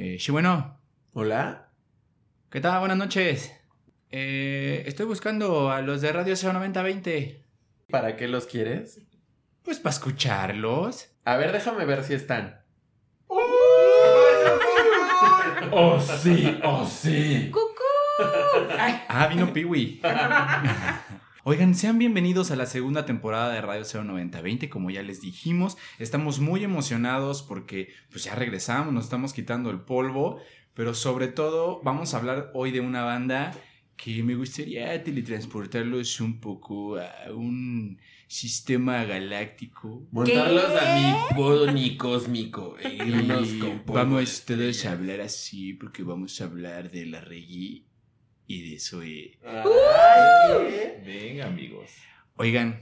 Eh, sí, bueno. Hola. ¿Qué tal? Buenas noches. Eh, estoy buscando a los de Radio 09020. ¿Para qué los quieres? Pues para escucharlos. A ver, déjame ver si están. ¡Oh, sí! ¡Oh, sí! ¡Cucú! Ah, vino Piwi. Oigan, sean bienvenidos a la segunda temporada de Radio 09020, como ya les dijimos, estamos muy emocionados porque pues ya regresamos, nos estamos quitando el polvo, pero sobre todo vamos a hablar hoy de una banda que me gustaría teletransportarlos un poco a un sistema galáctico. Montarlos a mi cósmico e irnos Y con polvo vamos todos a hablar así porque vamos a hablar de la reggae y de Zoe. Ay, Venga, amigos. Oigan,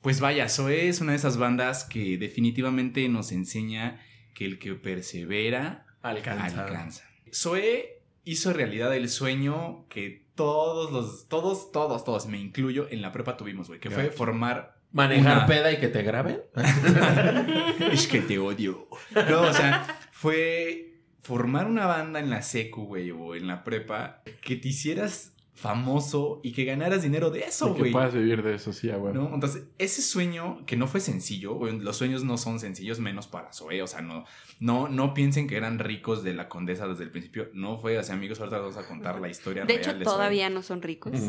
pues vaya, Zoe es una de esas bandas que definitivamente nos enseña que el que persevera Alcanza. alcanza. Zoe hizo realidad el sueño que todos los, todos, todos, todos, me incluyo, en la prepa tuvimos, güey, que fue formar ¿Manejar Una- peda y que te graben? es que te odio. No, o sea, fue formar una banda en la secu, güey, o en la prepa, que te hicieras famoso y que ganaras dinero de eso, Y que güey. puedas vivir de eso, sí. ¿No? Entonces, ese sueño que no fue sencillo, güey, los sueños no son sencillos, menos para Zoe, o sea, no, no, no piensen que eran ricos de la condesa desde el principio, no fue así, amigos, ahorita vamos a contar la historia De real hecho, de Zoe. todavía no son ricos.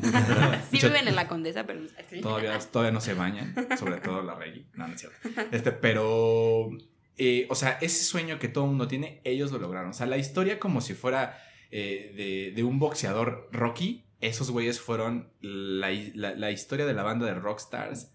Sí hecho, viven en la condesa, pero... Todavía, todavía no se bañan, sobre todo la Reggie. No, no es cierto. Este, pero, eh, o sea, ese sueño que todo mundo tiene, ellos lo lograron. O sea, la historia como si fuera eh, de, de un boxeador Rocky, esos güeyes fueron la, la- la historia de la banda de Rockstars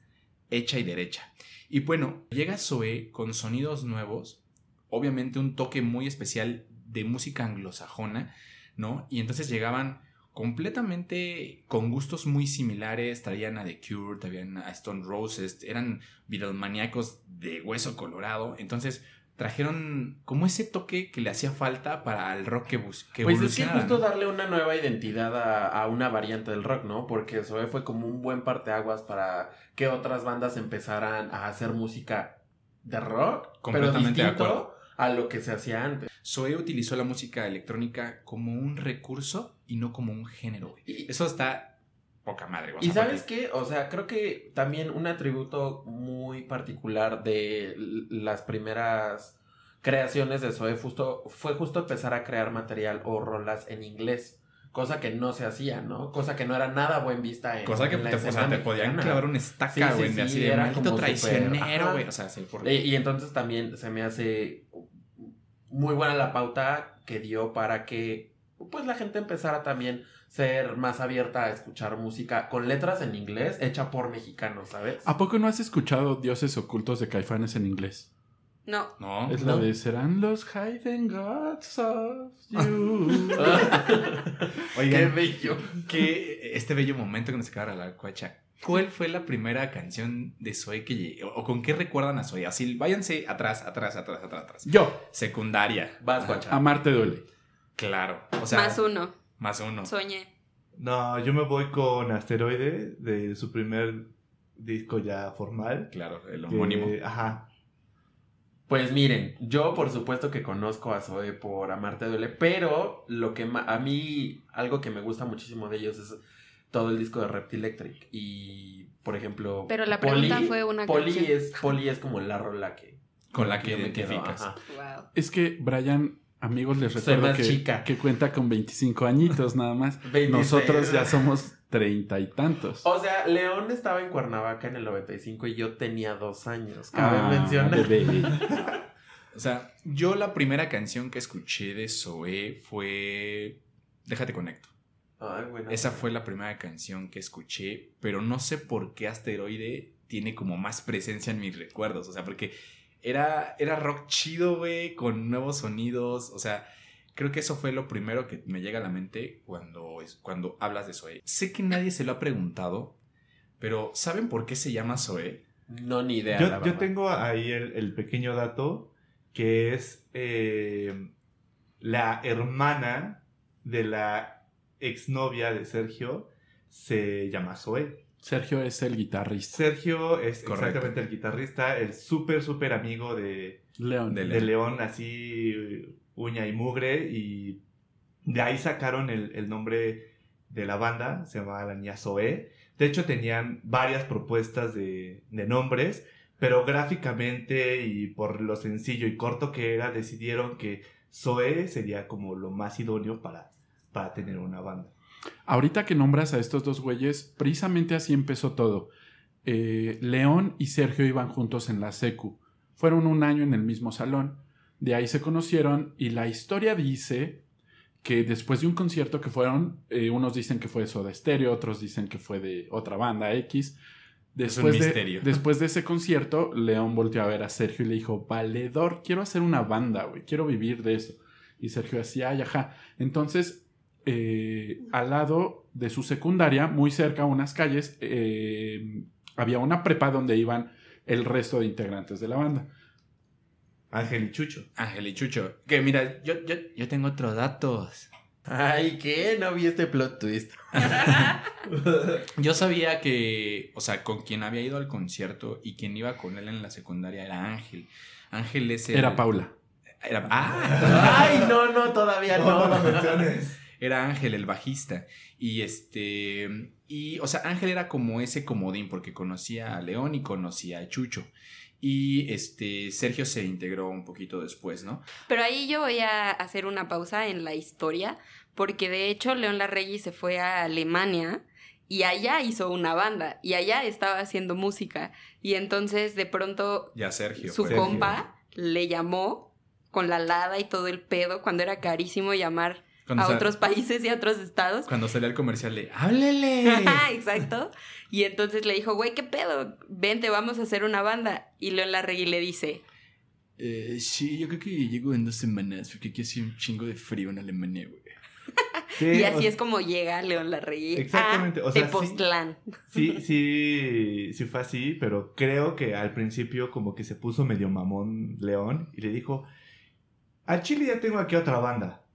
hecha y derecha. Y bueno, llega Zoe con sonidos nuevos, obviamente un toque muy especial de música anglosajona, ¿no? Y entonces llegaban completamente con gustos muy similares, traían a The Cure, traían a Stone Roses, eran videomaníacos de hueso colorado, entonces trajeron como ese toque que le hacía falta para el rock que, bus que Pues es que justo darle una nueva identidad a, a una variante del rock, ¿no? Porque Zoe fue como un buen parteaguas para que otras bandas empezaran a hacer música de rock, pero Completamente de distinto acuerdo. A lo que se hacía antes. Zoe utilizó la música electrónica como un recurso y no como un género. Y- Eso está poca madre, Y sabes qué, o sea, creo que también un atributo muy particular de las primeras creaciones de Zoe justo, fue justo empezar a crear material o rolas en inglés, cosa que no se hacía, ¿no? Cosa que no era nada buen vista en, Cosa que en la te, o sea, te podían clavar una estaca, Sí, sí, güey, sí, así de era maldito como súper- traicionero, güey. O sea, sí, por... Y, y entonces también se me hace muy buena la pauta que dio para que pues la gente empezara también ser más abierta a escuchar música con letras en inglés hecha por mexicanos, ¿sabes? ¿A poco no has escuchado Dioses Ocultos de Caifanes en inglés? No. No, Es ¿no? la de Serán los Hidden Gods of You. Qué Oigan, bello. que este bello momento que nos acaba la cuacha. ¿Cuál fue la primera canción de Zoe que llegó? ¿O con qué recuerdan a Zoe? Así, váyanse atrás, atrás, atrás, atrás, atrás. Yo, Secundaria. Vas, guacha. amarte duele. Claro. O sea, Más uno. Más uno. Soñé. No, yo me voy con Asteroide de su primer disco ya formal. Claro, el que- homónimo. Ajá. Pues miren, yo por supuesto que conozco a Zoe por Amarte Duele, pero lo que a mí, algo que me gusta muchísimo de ellos es todo el disco de Reptilectric. Y, por ejemplo, Pero la pregunta fue una Poli canción. es, Poli es como la rola que... Con la que identificas. Wow. Es que Brian, amigos, les recuerdo que, chica. que cuenta con 25 añitos nada más. 26. Nosotros ya somos treinta y tantos. O sea, León estaba en Cuernavaca en el 95 y yo tenía dos años. Cabe Ah, mencionar. bebé. O sea, yo la primera canción que escuché de Zoe fue Déjate conecto. Ay, bueno. Esa fue la primera canción que escuché, pero no sé por qué Asteroide tiene como más presencia en mis recuerdos. O sea, porque era, era rock chido, güey, con nuevos sonidos. O sea, creo que eso fue lo primero que me llega a la mente cuando, cuando hablas de Zoe. Sé que nadie se lo ha preguntado, pero ¿saben por qué se llama Zoe? No, ni idea. Yo, la yo tengo ahí el, el pequeño dato que es eh, la hermana de la exnovia de Sergio se llama Zoe. Sergio es el guitarrista. Sergio es Correcto. exactamente el guitarrista, el súper, súper amigo de, León. De de León, así uña y mugre y de ahí sacaron el, el nombre de la banda, se llamaba la niña Zoe. De hecho tenían varias propuestas de, de nombres, pero gráficamente y por lo sencillo y corto que era, decidieron que Zoe sería como lo más idóneo para, para tener una banda. Ahorita que nombras a estos dos güeyes, precisamente así empezó todo. Eh, León y Sergio iban juntos en la secu. Fueron un año en el mismo salón. De ahí se conocieron y la historia dice que después de un concierto que fueron, eh, unos dicen que fue de Soda Stereo, otros dicen que fue de otra banda X. Después, de, misterio. después de ese concierto, León volteó a ver a Sergio y le dijo, Valedor, quiero hacer una banda, güey, quiero vivir de eso. Y Sergio decía, ay, ajá. Entonces, eh, al lado de su secundaria, muy cerca, unas calles, eh, había una prepa donde iban el resto de integrantes de la banda. Ángel y Chucho. Ángel y Chucho. Que mira, yo, yo, yo tengo otros datos. Ay, ¿qué? No vi este plot twist. Yo sabía que, o sea, con quien había ido al concierto y quien iba con él en la secundaria era Ángel. Ángel es el- Era Paula. Era, ah, Ay, no, no, todavía No, no no. menciones. Era Ángel el bajista. Y este, y, o sea, Ángel era como ese comodín porque conocía a León y conocía a Chucho. Y este, Sergio se integró un poquito después, ¿no? Pero ahí yo voy a hacer una pausa en la historia, porque de hecho León Larregui se fue a Alemania y allá hizo una banda y allá estaba haciendo música. Y entonces de pronto Ya Sergio. su fue- compa le llamó con la lada y todo el pedo cuando era carísimo llamar Cuando a otros países y a otros estados. Cuando salía el comercial de ¡Háblele! Ajá, Exacto. Y entonces le dijo, güey, ¿qué pedo? Vente, vamos a hacer una banda. Y León Larregui le dice, Eh, sí, yo creo que llego en dos semanas porque aquí hace un chingo de frío en Alemania, güey. Sí, y así es como llega León Larregui Exactamente, a o sea. Tepoztlán. Sí, sí, sí fue así, pero creo que al principio como que se puso medio mamón León y le dijo, al Chile ya tengo aquí otra banda.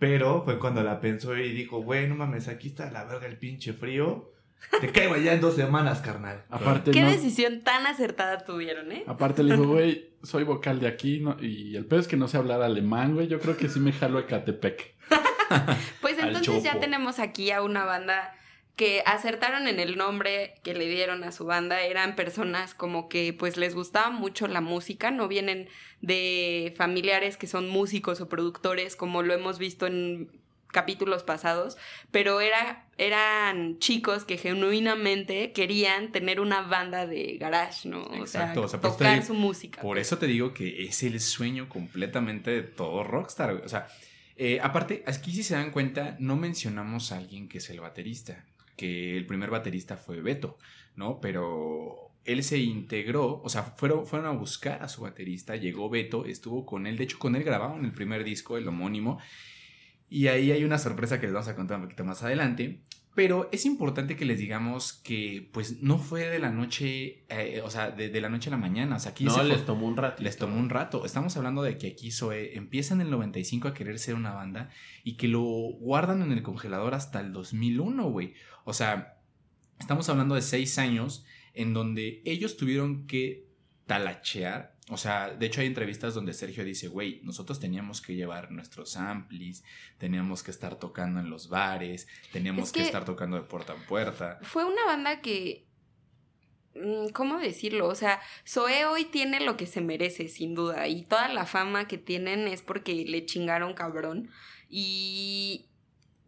Pero fue cuando la pensó y dijo, güey, no mames, aquí está la verga el pinche frío. Te caigo allá en dos semanas, carnal. Aparte, ¿Qué no- decisión tan acertada tuvieron, eh? aparte le dijo, güey, soy vocal de aquí no- y el pedo es que no sé hablar alemán, güey. Yo creo que sí me jalo a Catepec. Pues entonces ya tenemos aquí a una banda que acertaron en el nombre que le dieron a su banda. Eran personas como que pues les gustaba mucho la música, no vienen de familiares que son músicos o productores como lo hemos visto en capítulos pasados, pero era, eran chicos que genuinamente querían tener una banda de garage, ¿no? O Exacto, sea, o sea, pues, tocar su música. Por eso te digo que es el sueño completamente de todo rockstar. güey. O sea, eh, aparte, aquí si se dan cuenta, no mencionamos a alguien que es el baterista, que el primer baterista fue Beto, ¿no? Pero él se integró, o sea, fueron, fueron a buscar a su baterista, llegó Beto, estuvo con él, de hecho con él grabaron el primer disco, el homónimo, y ahí hay una sorpresa que les vamos a contar un poquito más adelante. Pero es importante que les digamos que, pues, no fue de la noche, eh, o sea, de, de la noche a la mañana. O sea, aquí No, se les fue- tomó un rato. les tomó un rato. Estamos hablando de que aquí Zoe empieza en el 95 a querer ser una banda y que lo guardan en el congelador hasta el 2001, güey. O sea, estamos hablando de seis años en donde ellos tuvieron que talachear. O sea, de hecho hay entrevistas donde Sergio dice, güey, nosotros teníamos que llevar nuestros amplis, teníamos que estar tocando en los bares, teníamos Es que, que- estar tocando de puerta en puerta. fue una banda que. mm, ¿Cómo decirlo? O sea, Zoe hoy tiene lo que se merece, sin duda. Y toda la fama que tienen es porque le chingaron cabrón. Y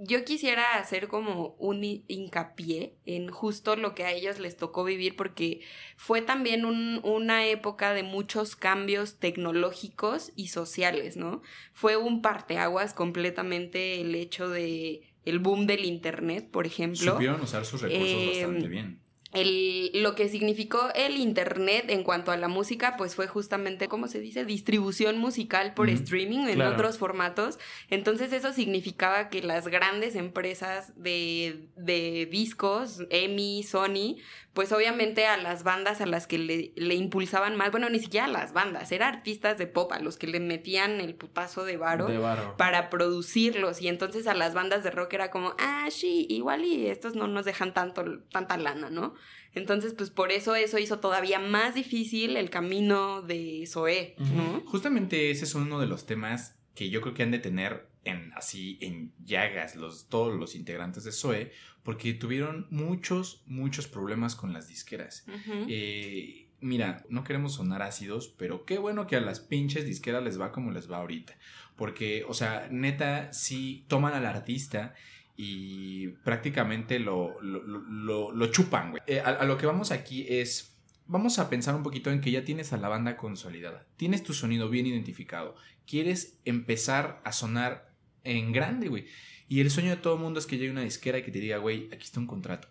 yo quisiera hacer como un hi- hincapié en justo lo que a ellos les tocó vivir, porque fue también un- una época de muchos cambios tecnológicos y sociales, ¿no? Fue un parteaguas completamente el hecho de el boom del internet, por ejemplo Supieron usar sus recursos Eh, bastante bien. El, lo que significó el Internet en cuanto a la música, pues fue justamente, ¿cómo se dice? Distribución musical por streaming en claro. otros formatos. Entonces eso significaba que las grandes empresas de, de discos, EMI, Sony, pues obviamente a las bandas a las que le, le impulsaban más, bueno, ni siquiera a las bandas, eran artistas de pop a los que le metían el putazo de varo De varo. para producirlos y entonces a las bandas de rock era como, ah, sí, igual y estos no nos dejan tanto, tanta lana, ¿no? Entonces, pues por eso eso hizo todavía más difícil el camino de Zoé, ¿no? Justamente ese es uno de los temas que yo creo que han de tener en así en llagas los todos los integrantes de Zoe porque tuvieron muchos muchos problemas con las disqueras. Eh, mira, no queremos sonar ácidos, pero qué bueno que a las pinches disqueras les va como les va ahorita. Porque, o sea, neta, sí toman al artista y prácticamente lo, lo, lo- lo- lo chupan, güey. Eh, a, a lo que vamos aquí es, vamos a pensar un poquito en que ya tienes a la banda consolidada, tienes tu sonido bien identificado, quieres empezar a sonar en grande, güey. Y el sueño de todo mundo es que llegue una disquera y que te diga, güey, aquí está un contrato.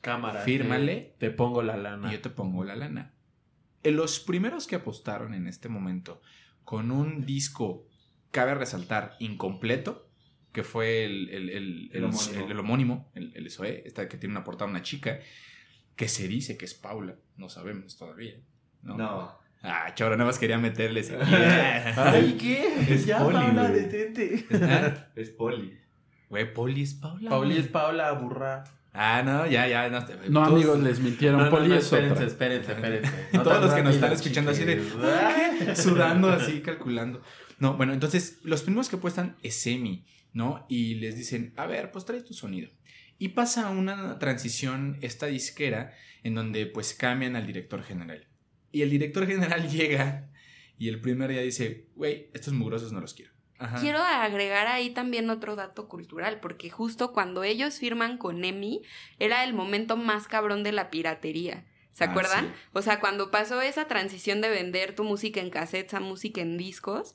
Cámara. Fírmale. Te, te pongo la lana. y yo te pongo la lana. Eh, Los primeros que apostaron en este momento con un disco, cabe resaltar, incompleto, que fue el, el, el, El homónimo. el- el homónimo, el SOE, esta que tiene una portada una chica, que se dice que es Paula, no sabemos todavía. No. No. Ah, choro, nada más quería meterles aquí. Ay, ¿qué? Es ya, poli, Paula, detente. Ah, Es poli. Güey, Poli es Paula. Pauli güey. es Paula, burra. Ah, no, ya, ya. No, No, todos- amigos, les mintieron. No, no, Poli no, es espérense, otra. espérense, espérense. Todos los que nos están escuchando así de. "Ah, sudando así, calculando. No, bueno, entonces los primeros que apuestan es Semi, ¿no? Y les dicen, a ver, pues trae tu sonido. Y pasa una transición, esta disquera, en donde pues cambian al director general. Y el director general llega y el primer día dice, güey, estos mugrosos no los quiero. Ajá. Quiero agregar ahí también otro dato cultural, porque justo cuando ellos firman con EMI, era el momento más cabrón de la piratería. ¿Se Ah, acuerdan? sí. O sea, cuando pasó esa transición de vender tu música en cassettes a música en discos,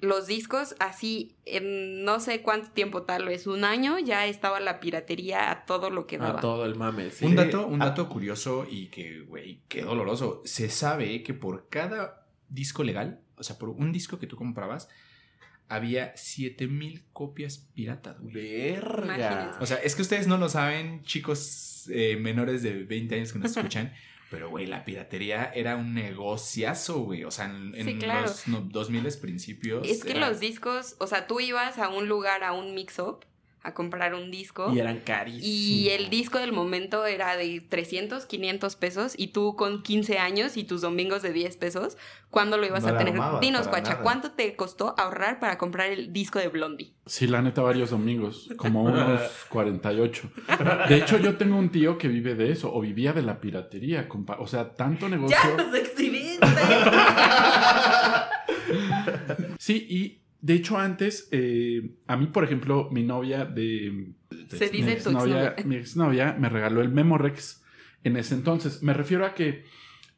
los discos así, en no sé cuánto tiempo, tal vez un año, ya estaba la piratería a todo lo que daba. A todo el mame, sí. Un dato, un dato curioso y que, güey, qué doloroso. Se sabe que por cada disco legal, o sea, por un disco que tú comprabas, había 7000 copias piratas, güey. Verga. Imagínense. O sea, es que ustedes no lo saben, chicos eh, menores de 20 años que nos escuchan, pero, güey, la piratería era un negociazo, güey. O sea, en, en Sí, claro. los no, 2000 principios. Es que era- los discos, o sea, tú ibas a un lugar, a un mix-up, a comprar un disco. Y eran carísimos. Y el disco del momento era de 300, 500 pesos y tú con 15 años y tus domingos de 10 pesos, ¿cuándo lo ibas No a tener? Dinos, Cuacha, nada. ¿cuánto te costó ahorrar para comprar el disco de Blondie? Sí, la neta, varios domingos, como unos 48. De hecho, yo tengo un tío que vive de eso, o vivía de la piratería, compa. O sea, tanto negocio. ¡Ya los exhibiste! Sí, y de hecho antes, eh, a mí, por ejemplo, mi novia de... Se mi dice exnovia, exnovia. mi exnovia me regaló el Memorex en ese entonces. Me refiero a que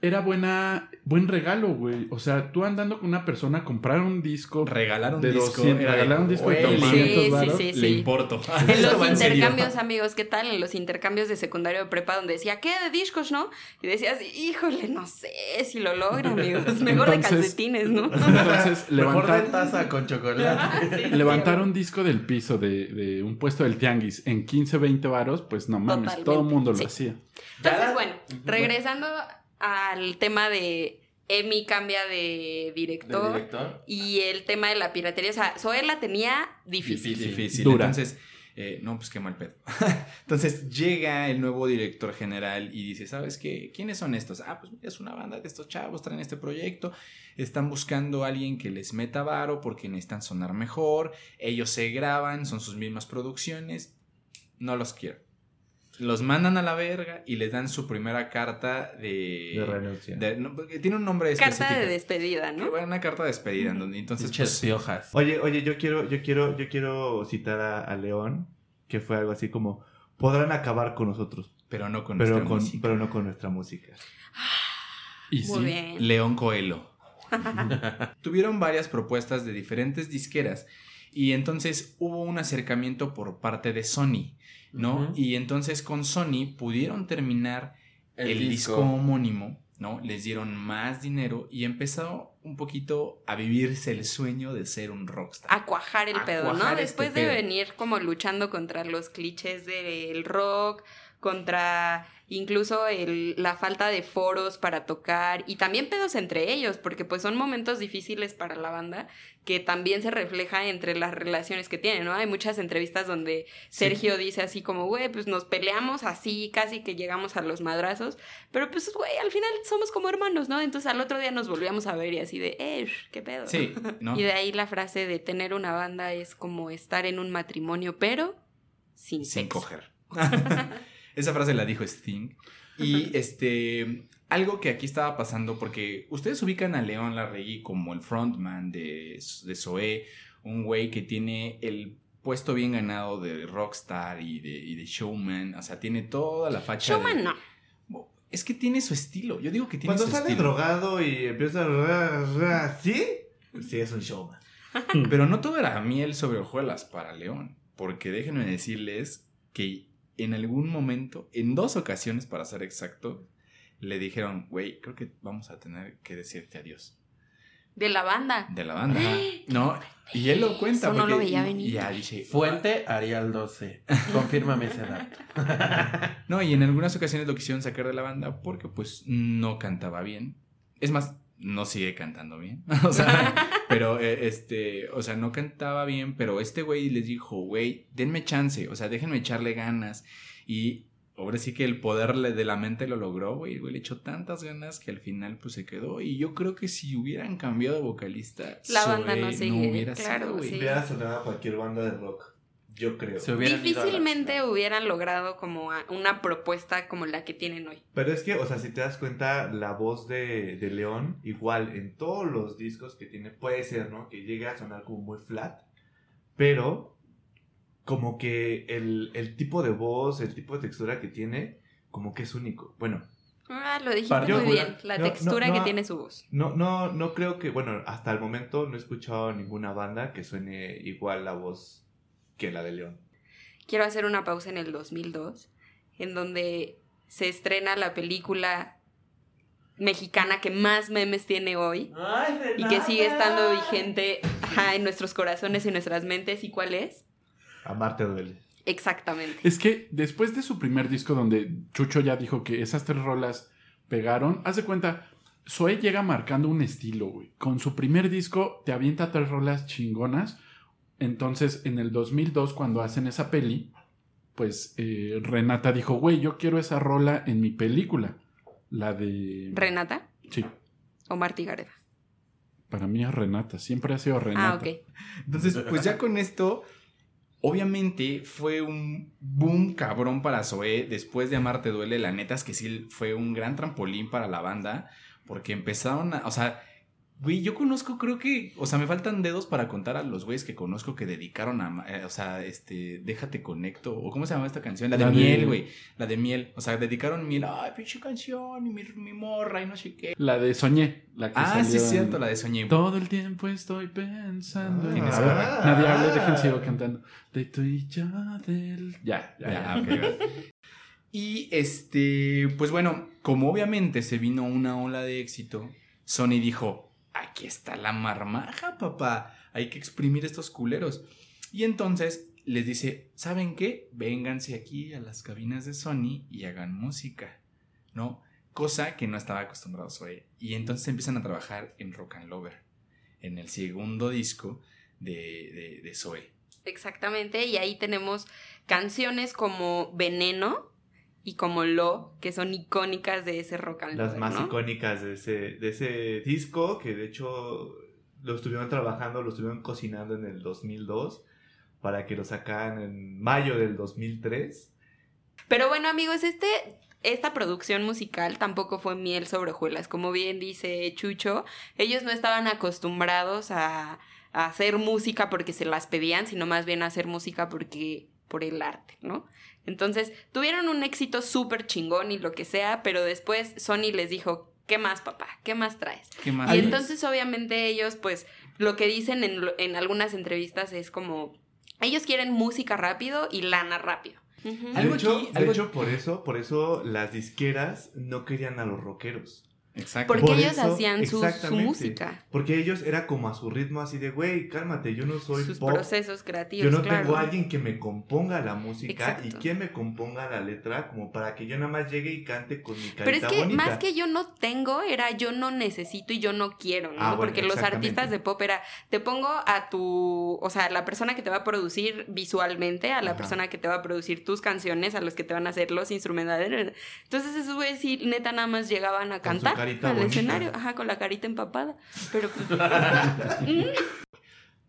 era buena, buen regalo, güey. O sea, tú andando con una persona, comprar un disco Regalar un de disco. 200, era de, regalar un disco de güey, Sí, 200 sí, sí, Le importo. En los intercambios, amigos, ¿qué tal? En los intercambios de secundario de prepa donde decía, ¿qué? ¿De discos, no? Y decías, híjole, no sé si lo logra, amigos. Mejor de calcetines, ¿no? Entonces, Mejor de levantar, taza con chocolate. levantar un disco del piso de, de un puesto del tianguis en 15, 20 varos, pues no mames, Totalmente, todo el mundo lo hacía. Entonces, bueno, regresando al tema de Emi cambia de ¿De director, director? y el tema de la piratería, o sea, Zoe la tenía difícil. Difícil. Difícil. Dura. Entonces, eh, no, pues qué mal pedo. Entonces llega el nuevo director general y dice, ¿sabes qué? ¿Quiénes son estos? Ah, pues mira, es una banda de estos chavos, traen este proyecto, están buscando a alguien que les meta varo porque necesitan sonar mejor, ellos se graban, son sus mismas producciones, no los quiero. Los mandan a la verga y les dan su primera carta de... De renuncia. de- no, porque tiene un nombre específico. Carta de despedida, ¿no? Bueno, una carta de despedida, en donde entonces... Pues, piojas. Oye, oye, yo quiero, yo quiero, yo quiero citar a, a León, que fue algo así como podrán acabar con nosotros, pero no con pero, nuestra con, música. pero no con nuestra música. Y Muy sí, bien. León Coelho. Tuvieron varias propuestas de diferentes disqueras y entonces hubo un acercamiento por parte de Sony, ¿no? Y entonces con Sony pudieron terminar el, disco. homónimo, ¿no? Les dieron más dinero y empezó un poquito a vivirse el sueño de ser un rockstar. a cuajar el A pedo, ¿no? este Después de pedo. venir como luchando contra los clichés del rock, contra incluso el, la falta de foros para tocar y también pedos entre ellos, porque pues son momentos difíciles para la banda que también se refleja entre las relaciones que tienen, ¿no? Hay muchas entrevistas donde Sergio dice así como, güey, pues nos peleamos así, casi que llegamos a los madrazos, pero pues, güey, al final somos como hermanos, ¿no? Entonces al otro día nos volvíamos a ver y así de, eh, qué pedo. Sí, ¿no? Y de ahí la frase de tener una banda es como estar en un matrimonio, pero sin, Sin sexo. coger. Esa frase la dijo Sting. Y este, algo que aquí estaba pasando, porque ustedes ubican a León Larregui como el frontman de, de Zoé, un güey que tiene el puesto bien ganado de rockstar y de, y de showman, o sea, tiene toda la facha. Showman de- no. Es que tiene su estilo, yo digo que tiene Cuando su sale estilo. drogado y empieza a... ¿Sí? Sí, es un showman. Pero no todo era miel sobre hojuelas para León, porque déjenme decirles que en algún momento, en dos ocasiones para ser exacto, le dijeron, güey, creo que vamos a tener que decirte adiós De la banda. de la banda, ¿no? Y él lo cuenta. Eso no lo porque- veía y- venir. y ya dice, Fuente Arial 12. Confírmame esa edad. No, y en algunas ocasiones lo quisieron sacar de la banda porque pues no cantaba bien. Es más, no sigue cantando bien. o sea, pero eh, este, o sea, no cantaba bien, pero este güey les dijo, güey, denme chance, o sea, déjenme echarle ganas. Y ahora sí que el poder de la mente lo logró, güey. Le echó tantas ganas que al final pues se quedó. Y yo creo que si hubieran cambiado de vocalista, La banda no sigue, hubiera claro, sido, güey. sí. Hubiera sonado a cualquier banda de rock. Yo creo. Se hubieran la Difícilmente chingada. hubieran logrado como a- una propuesta como la que tienen hoy. Pero es que, o sea, si te das cuenta, la voz de, de León, igual en todos los discos que tiene, puede ser, ¿no? Que llegue a sonar como muy flat, pero como que el, el tipo de voz, el tipo de textura que tiene, como que es único. Bueno, Ah, lo dijiste muy bien. La no, textura no, que no. tiene su voz. no, no, no creo que, bueno, hasta el momento no he escuchado ninguna banda que suene igual la voz que la de León. Quiero hacer una pausa en el 2002, en donde se estrena la película mexicana que más memes tiene hoy y que sigue estando vigente ajá, en nuestros corazones y nuestras mentes. ¿Y cuál es? Amarte duele. Exactamente. Es que después de su primer disco donde Chucho ya dijo que esas tres rolas pegaron, haz de cuenta, Zoe llega marcando un estilo, güey. Con su primer disco te avienta tres rolas chingonas. Entonces, en el 2002, cuando hacen esa peli, pues eh, Renata dijo, güey, yo quiero esa rola en mi película. La de... ¿Renata Sí, o Martí Gareda? para mí es Renata, siempre ha sido Renata. Ah, ok. Entonces, pues ya con esto, obviamente fue un boom cabrón para Zoé. Después de Amarte Duele, la neta es que sí fue un gran trampolín para la banda. Porque empezaron a. O sea, güey, yo conozco, creo que. O sea, me faltan dedos para contar a los güeyes que conozco que dedicaron a. eh, o sea, este. Déjate conecto. ¿O cómo se llama esta canción? La de La miel, güey. La de miel. O sea, dedicaron miel. Ay, pinche canción. Y mi, mi morra y no sé qué. La de Soñé. La que Ah, sí, es en- cierto, la de Soñé. Todo el tiempo estoy pensando en... Tienes A ver, razón. nadie hable, dejen sigo cantando. De tú y yo del... Ya, ya, Ya, ya. ok, va. Y este, pues bueno, como obviamente se vino una ola de éxito, Sony dijo, aquí está la marmaja, papá, hay que exprimir estos culeros. Y entonces les dice, ¿saben qué? Vénganse aquí a las cabinas de Sony y hagan música, ¿no? Cosa que no estaba acostumbrado Zoe. Y entonces empiezan a trabajar en Rock and Lover, en el segundo disco de, de, de Zoe. Exactamente, y ahí tenemos canciones como Veneno y como Lo, que son icónicas de ese rock and Las roll, más ¿no? icónicas de ese, de ese disco, que de hecho lo estuvieron trabajando, lo estuvieron cocinando en el 2002, para que lo sacaran en mayo del 2003. Pero bueno, amigos, este, esta producción musical tampoco fue miel sobre hojuelas. Como bien dice Chucho, ellos no estaban acostumbrados a, a hacer música porque se las pedían, sino más bien a hacer música porque por el arte, ¿no? Entonces, tuvieron un éxito súper chingón y lo que sea, pero después Sony les dijo, ¿qué más, papá? ¿Qué más traes? ¿Qué más? Y entonces, obviamente, ellos, pues, lo que dicen en, lo- en algunas entrevistas es como, ellos quieren música rápido y lana rápido. Algo de hecho, aquí- de algo- hecho, por eso, por eso las disqueras no querían a los rockeros. Exacto. Porque Por ellos eso, hacían su, música, Porque ellos era como a su ritmo así de, güey, cálmate, yo no soy sus pop. procesos creativos. Yo no claro. tengo a alguien que me componga la música y quien me componga la letra como para que yo nada más llegue y cante con mi carita Pero es que bonita. más que yo no tengo, era yo no necesito y yo no quiero, ¿no? Ah, bueno, Porque los artistas de pop era, te pongo a tu, o sea, la persona que te va a producir visualmente, a la Ajá. persona que te va a producir tus canciones, a los que te van a hacer los instrumentales. Entonces esos güeyes sí, neta, nada más llegaban a cantar carita al bonita. escenario, ajá, con la carita empapada. Pero pues,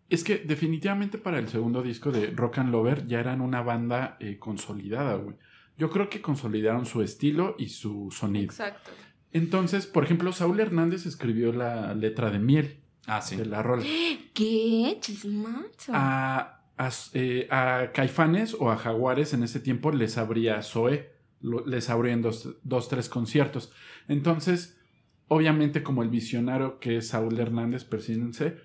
Es que definitivamente para el segundo disco de Rock and Lover ya eran una banda eh, consolidada, güey. Yo creo que consolidaron su estilo y su sonido. exacto. Entonces, por ejemplo, Saúl Hernández escribió la letra de Miel Ah, sí. de la rola. ¿Qué? Chismazo. A, a, eh, a Caifanes o a Jaguares en ese tiempo les abría Zoe, lo- les abrió en dos, dos, tres conciertos. Entonces, obviamente como el visionario que es Saúl Hernández, persínense,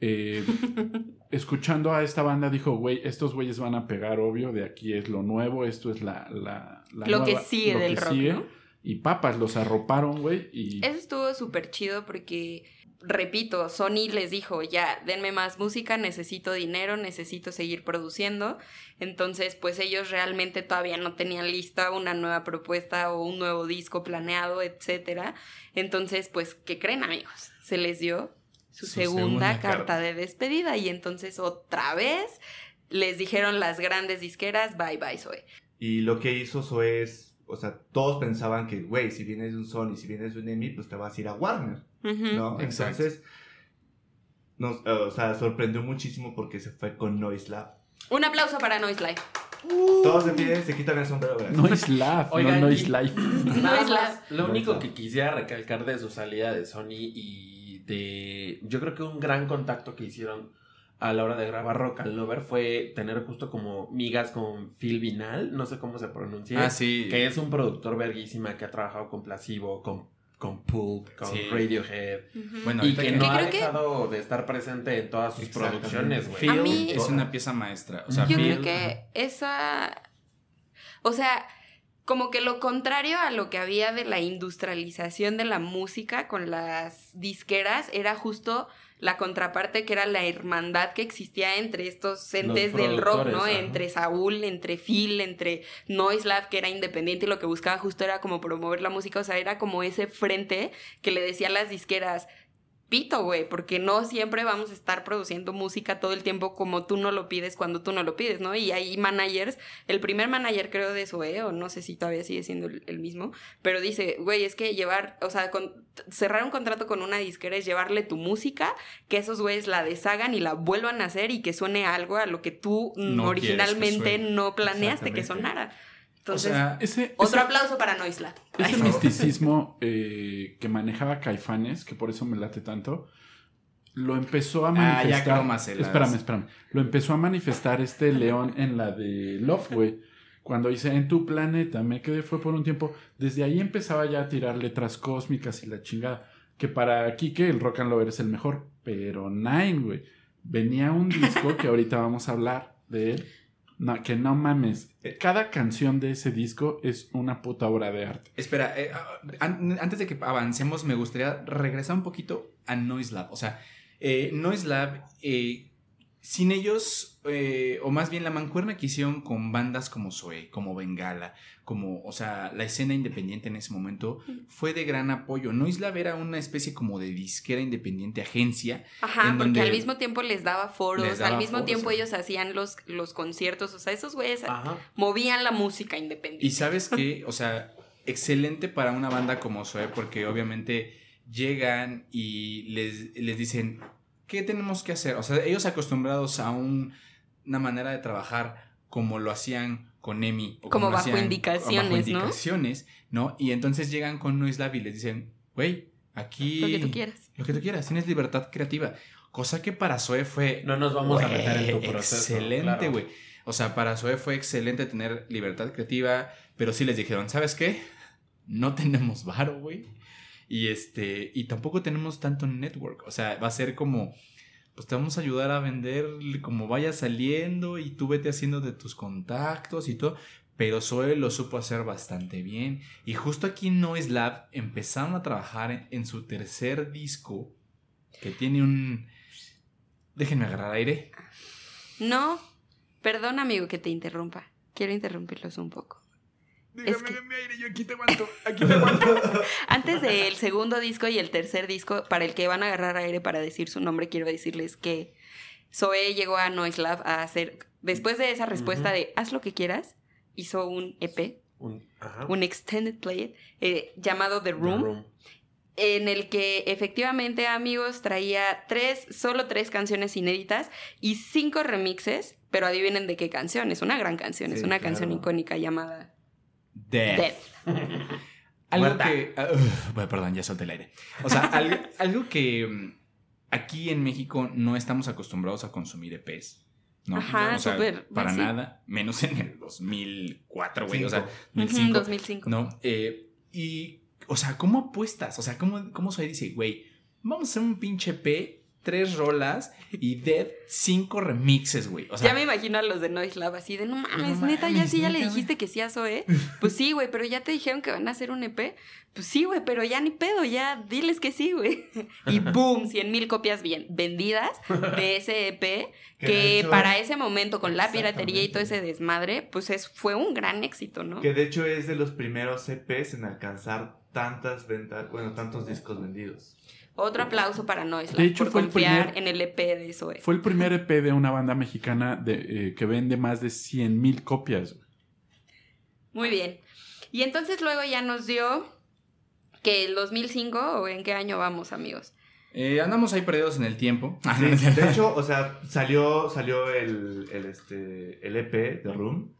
eh, escuchando a esta banda dijo, güey, estos güeyes van a pegar, obvio, de aquí es lo nuevo, esto es la... la, la Lo que sigue lo del que rock, sigue". ¿no? Y papas, los arroparon, güey, y... Eso estuvo súper chido porque, repito, Sony les dijo, ya, denme más música, necesito dinero, necesito seguir produciendo. Entonces, pues ellos realmente todavía no tenían lista una nueva propuesta o un nuevo disco planeado, etcétera. Entonces, pues, ¿qué creen, amigos? Se les dio su, Su segunda, segunda carta, carta. de despedida y entonces otra vez les dijeron las grandes disqueras, bye bye, soy. Y lo que hizo Zoe es, o sea, todos pensaban que, güey, si vienes de un Sony, si vienes de un EMI, pues te vas a ir a Warner, ¿no? Exacto. Entonces, nos, o sea, sorprendió muchísimo porque se fue con Noise Lab. Un aplauso para Noise Life. Todos de pie, se quitan el sombrero. Noise Lab, Oigan, no Noise Lo No único que quisiera recalcar de su salida de Sony y de. Yo creo que un gran contacto que hicieron a la hora de grabar Rock and Lover fue tener justo como migas con Phil Vinal, no sé cómo se pronuncia. Ah, sí. Que es un productor verguísima que ha trabajado con Placebo, con, con Pulp, con Sí. Radiohead. Bueno, Y que que- no ha que- dejado de estar presente en todas sus producciones, güey. A mí- es una pieza maestra. O sea, Yo Phil- creo que esa. O sea, como que lo contrario a lo que había de la industrialización de la música con las disqueras era justo la contraparte que era la hermandad que existía entre estos entes del rock, ¿no? ajá. Entre Saúl, entre Phil, entre Noise Lab, que era independiente y lo que buscaba justo era como promover la música, o sea, era como ese frente que le decía a las disqueras, pito, güey, porque no siempre vamos a estar produciendo música todo el tiempo como tú no lo pides cuando tú no lo pides, ¿no? Y hay managers, el primer manager creo de Zoe, o no sé si todavía sigue siendo el, el mismo, pero dice, güey, es que llevar, o sea, con- cerrar un contrato con una disquera es llevarle tu música, que esos güeyes la deshagan y la vuelvan a hacer y que suene algo a lo que tú No originalmente no planeaste que Exactamente. Sonara. o Entonces, sea, Ese, otro ese- aplauso para Noisla. Ese misticismo eh, que manejaba Caifanes, que por eso me late tanto, lo empezó a Ah, ya manifestar. espérame, espérame. Lo empezó a manifestar este león en la de Love, güey. Cuando dice en tu planeta, me quedé, fue por un tiempo. Desde ahí empezaba ya a tirar letras cósmicas y la chingada. Que para Kike el rock and lover es el mejor. Pero Nine, güey. Venía un disco que ahorita vamos a hablar de él. No, que no mames. Cada canción de ese disco es una puta obra de arte. Espera, eh, ah, an- antes de que avancemos, me gustaría regresar un poquito a Noise Lab. O sea, eh, Noise Lab, eh, sin ellos, eh, o más bien la mancuerna que hicieron con bandas como Zoe, como Bengala, como, o sea, la escena independiente en ese momento, fue de gran apoyo. Noise Lab era una especie como de disquera independiente, agencia. Ajá, en porque al mismo tiempo les daba foros, les daba al mismo foros, tiempo ellos hacían los, los conciertos, o sea, esos güeyes Ajá. movían la música independiente. Y sabes qué, o sea, excelente para una banda como Zoe, porque obviamente llegan y les, les dicen, ¿qué tenemos que hacer? O sea, ellos acostumbrados a un- una manera de trabajar como lo hacían con Emi. o Como lo bajo hacían- indicaciones, bajo ¿no? indicaciones, ¿no? Y entonces llegan con Noislab y les dicen, güey, aquí... Lo que tú quieras. Lo que tú quieras, tienes libertad creativa. Cosa que para Zoe fue... No nos vamos a meter en tu proceso. Excelente, claro. güey. O sea, para Zoe fue excelente tener libertad creativa, pero sí les dijeron, ¿sabes qué? No tenemos varo, güey. Y este, y tampoco tenemos tanto network. O sea, va a ser como, pues te vamos a ayudar a vender como vaya saliendo y tú vete haciendo de tus contactos y todo. pero Zoe lo supo hacer bastante bien. Y justo aquí en Noise Lab empezaron a trabajar en, en su tercer disco, que tiene un... Déjenme agarrar aire. No, perdón amigo que te interrumpa. Quiero interrumpirlos un poco. Es que- mi aire, yo aquí te aguanto, aquí te aguanto. Antes del segundo disco y el tercer disco, para el que van a agarrar aire para decir su nombre, quiero decirles que Zoe llegó a Noise Lab a hacer, después de esa respuesta de haz lo que quieras, hizo un EP, Un, ajá. un extended play eh, llamado The The Room, en el que efectivamente, amigos, traía tres, solo tres canciones inéditas y cinco remixes, pero adivinen de qué canción, es una gran canción, es una claro. canción icónica llamada Death. Death. Algo Muerta. que. bueno, perdón, ya solté el aire. O sea, algo, algo que mm, aquí en México no estamos acostumbrados a consumir EPs. ¿no? Ajá, o sea, súper, Para sí. nada. Menos en el 2004, güey. O sea, Cinco. 2005. Ujú, 2005. ¿No? Eh, y, o sea, ¿cómo apuestas? O sea, ¿cómo, cómo Zoe dice, güey, vamos a hacer un pinche EP, tres rolas y Dead, cinco remixes, güey? O sea, ya me imagino a los de Noise Lab así de no mames, No neta, ya sí, ya le dijiste que sí a Zoe. Pues sí, güey, pero ya te dijeron que van a hacer un EP. Pues sí, güey, pero ya ni pedo, ya diles que sí, güey. Y boom, 100 mil copias bien vendidas de ese EP, Que para ese momento con la piratería y todo ese desmadre, pues es, fue un gran éxito, ¿no? Que de hecho es de los primeros EPs en alcanzar tantas ventas, bueno, tantos discos vendidos. Otro aplauso para Noise De hecho, por fue el confiar primer- en el EP de Zoe. Fue el primer EP de una banda mexicana de, eh, que vende más de 100 mil copias. Muy bien. Y entonces luego ya nos dio que el 2005 o en qué año vamos, amigos. eh, andamos ahí perdidos en el tiempo. Ah, Sí, de hecho, o sea, salió, salió el, el, este, el EP de Room.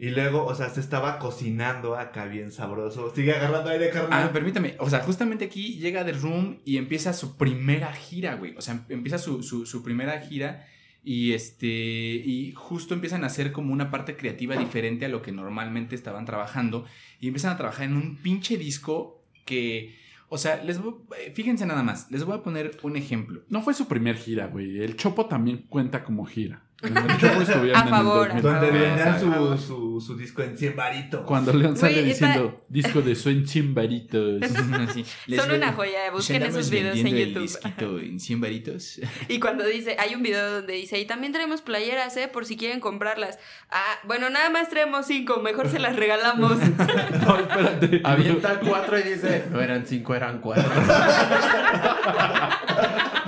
Y luego, o sea, se estaba cocinando acá bien sabroso. Sigue agarrando aire, carnal. Ah, permítame. O sea, justamente aquí llega The Room y empieza su primera gira, güey. O sea, empieza su, su, su primera gira y este. Y justo empiezan a hacer como una parte creativa diferente a lo que normalmente estaban trabajando. Y empiezan a trabajar en un pinche disco que. O sea, les voy- eh, fíjense nada más. Les voy a poner un ejemplo. No fue su primer gira, güey. El Chopo también cuenta como gira. En el A en el favor, a 2000. Donde vendían su, su, su disco en 100 varitos. Cuando León sale Güey, está- diciendo disco de Suen Chimbaritos. Sí, les Son ve- una joya, busquen esos videos en el YouTube. disquito en 100 varitos. Y cuando dice, hay un video donde dice, y también traemos playeras, ¿eh? Por si quieren comprarlas. Ah, bueno, nada más traemos cinco, mejor se las regalamos. No, espérate. Avienta cuatro y dice, no eran cinco, eran cuatro.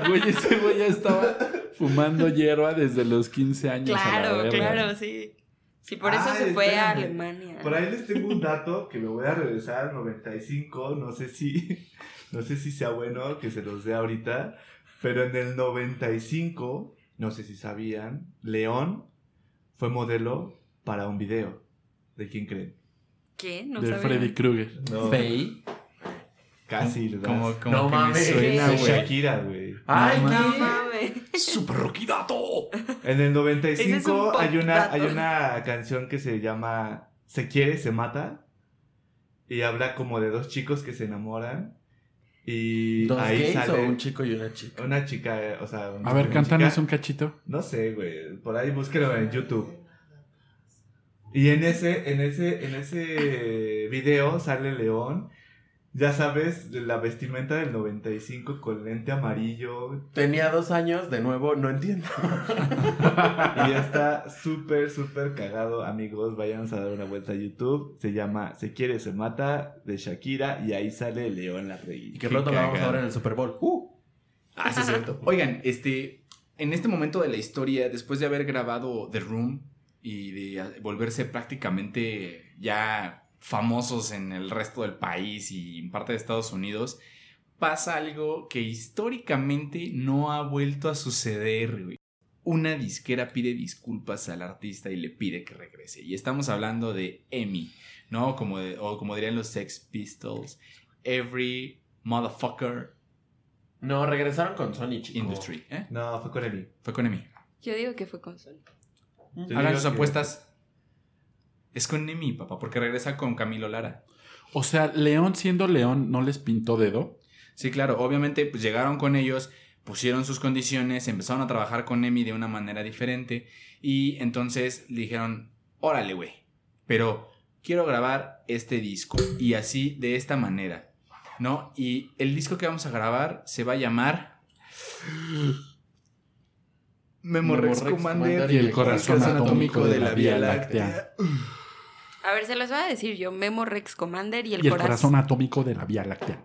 Güey, ese güey ya estaba fumando hierba desde los 15 años. a la claro, verga. claro, sí. Sí, por eso se fue a. Alemania. Por ahí les tengo un dato que me voy a regresar al 95. No sé si, no sé si sea bueno que se los dé ahorita. Pero en el 95, no sé si sabían, León fue modelo para un video. ¿De quién creen? ¿Qué? No de sabía. Freddy Krueger. No, Fey. casi le das. Como, como No que me mames. suena, De güey. Shakira, güey. Ay, No No ¿qué? mames. ¡Super Roquidato! En el Ese es 95 un pop hay una, hay una canción que se llama Se quiere, se mata. Y habla como de dos chicos que se enamoran. Y ¿Dos ahí gays sale o un chico y una chica? una chica, eh, o sea... un A ver, cántanos un cachito. No sé, güey. Por ahí búsquelo en YouTube. Y en ese, en ese, en ese video sale León. Ya sabes, la vestimenta del 95 con lente amarillo. Tenía dos años, de nuevo, no entiendo. Y está súper, súper cagado, amigos. Vayan a dar una vuelta a YouTube. Se llama Se quiere, se mata de Shakira. Y ahí sale León la Y que pronto la vamos a ver en el Super Bowl. Uh. Ah, sí, es cierto. Oigan, este, en este momento de la historia, después de haber grabado The Room y de volverse prácticamente ya famosos en el resto del país y en parte de Estados Unidos, pasa algo que históricamente no ha vuelto a suceder, güey. Una disquera pide disculpas al artista y le pide que regrese. Y estamos hablando de Emmy, ¿no? Como de- o como dirían los Sex Pistols, Every Motherfucker No, regresaron con Sony, chico. Industry, ¿eh? No, fue con Emi. Fue con Emi. Yo digo que fue con Sony. Hagan sus que- apuestas. Es con Emi, papá, porque regresa con Camilo Lara. O sea, León siendo León no les pintó dedo. Sí, claro, obviamente pues llegaron con ellos, pusieron sus condiciones, empezaron a trabajar con Emi de una manera diferente y entonces le dijeron, órale, güey, pero quiero grabar este disco y así, de esta manera, ¿no? Y el disco que vamos a grabar se va a llamar... Memorex Memorex Commander y el corazón atómico de la Vía Láctea. A ver, se los voy a decir yo. Memo Rex Commander y el, Y el corazón. corazón atómico de la Vía Láctea.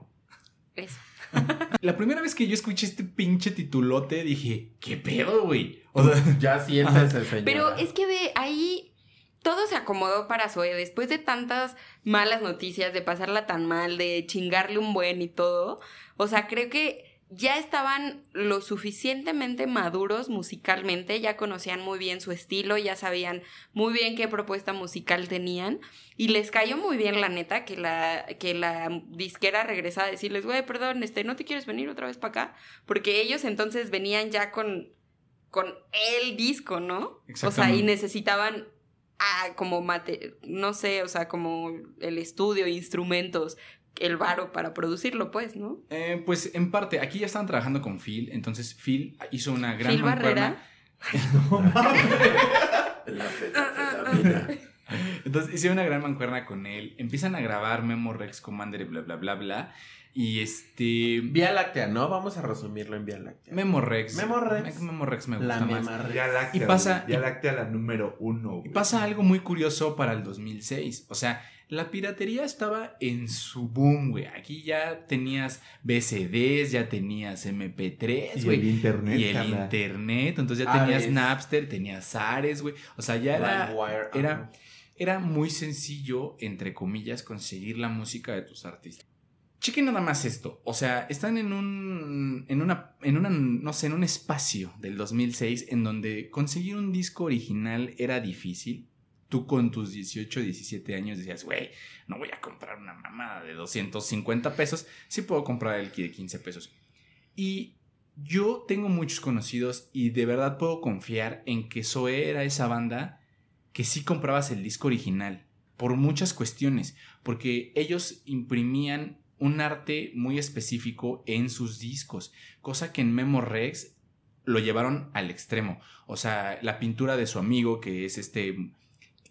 Eso. La primera vez que yo escuché este pinche titulote dije, ¿qué pedo, güey? O sea, Ya siéntese, señora. Pero es que de ahí todo se acomodó para Zoe. Después de tantas malas noticias, de pasarla tan mal, de chingarle un buen y todo. O sea, creo que ya estaban lo suficientemente maduros musicalmente, ya conocían muy bien su estilo, ya sabían muy bien qué propuesta musical tenían. Y les cayó muy bien, la neta, que la, que la disquera regresara a decirles, güey, perdón, este, ¿no te quieres venir otra vez para acá? Porque ellos entonces venían ya con, con el disco, ¿no? O sea, y necesitaban ah, como mate, no sé, o sea, como el estudio, instrumentos, el varo para producirlo, pues, ¿no? eh, pues en parte, aquí ya estaban trabajando con Phil, entonces Phil hizo una gran Phil. Barrera. La Entonces hicieron una gran mancuerna con él. Empiezan a grabar Memo Rex Commander y bla bla bla bla. Y este. Vía Láctea, ¿no? Vamos a resumirlo en Vía Láctea. Memo Rex. Memo Rex. Me- Memo Rex me la gusta más. Mema Ya Láctea. Y pasa- Ya Láctea la número uno. Y pasa algo muy curioso para el 2006. O sea, la piratería estaba en su boom, güey. Aquí ya tenías VCDs, ya tenías MP3, Y el güey. internet. Y el internet. Entonces ya tenías Ares. Napster, tenías Ares, güey. O sea, ya era. Era- era muy sencillo, entre comillas, conseguir la música de tus artistas. Chequen nada más esto. O sea, están en un. en una. en una. no sé, en un espacio del 2006 en donde conseguir un disco original era difícil. Tú con tus 18, 17 años decías, güey, no voy a comprar una mamada de 250 pesos. Sí puedo comprar el de 15 pesos. Y yo tengo muchos conocidos y de verdad puedo confiar en que Zoe era esa banda que sí comprabas el disco original por muchas cuestiones, porque ellos imprimían un arte muy específico en sus discos, cosa que en Memo Rex lo llevaron al extremo. O sea, la pintura de su amigo, que es este...